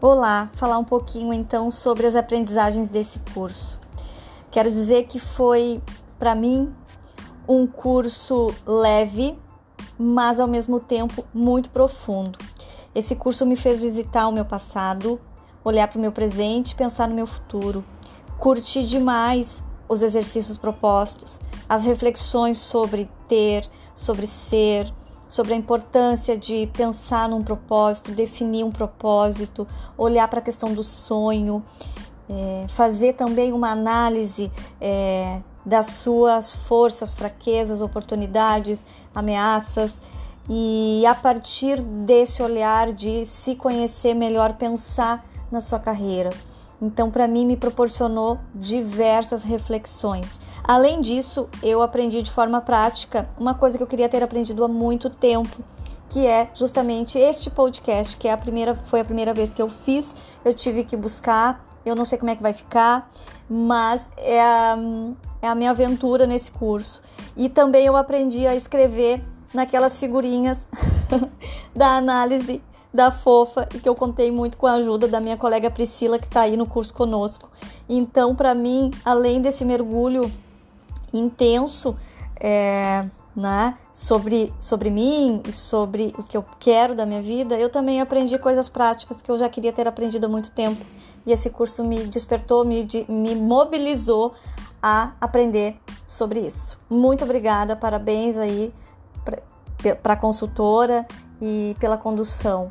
Olá, falar um pouquinho então sobre as aprendizagens desse curso. Quero dizer que foi para mim um curso leve, mas ao mesmo tempo muito profundo. Esse curso me fez visitar o meu passado, olhar para o meu presente, pensar no meu futuro. Curti demais os exercícios propostos, as reflexões sobre ter, sobre ser, sobre a importância de pensar num propósito, definir um propósito, olhar para a questão do sonho, é, fazer também uma análise é, das suas forças, fraquezas, oportunidades, ameaças e a partir desse olhar de se conhecer melhor, pensar na sua carreira. Então, para mim, me proporcionou diversas reflexões. Além disso, eu aprendi de forma prática uma coisa que eu queria ter aprendido há muito tempo, que é justamente este podcast, que é a primeira, foi a primeira vez que eu fiz. Eu tive que buscar, eu não sei como é que vai ficar, mas é a, é a minha aventura nesse curso. E também eu aprendi a escrever naquelas figurinhas da análise da fofa e que eu contei muito com a ajuda da minha colega Priscila que está aí no curso conosco. Então, para mim, além desse mergulho intenso é, né, sobre, sobre mim e sobre o que eu quero da minha vida, eu também aprendi coisas práticas que eu já queria ter aprendido há muito tempo. E esse curso me despertou, me, me mobilizou a aprender sobre isso. Muito obrigada, parabéns aí para a consultora e pela condução.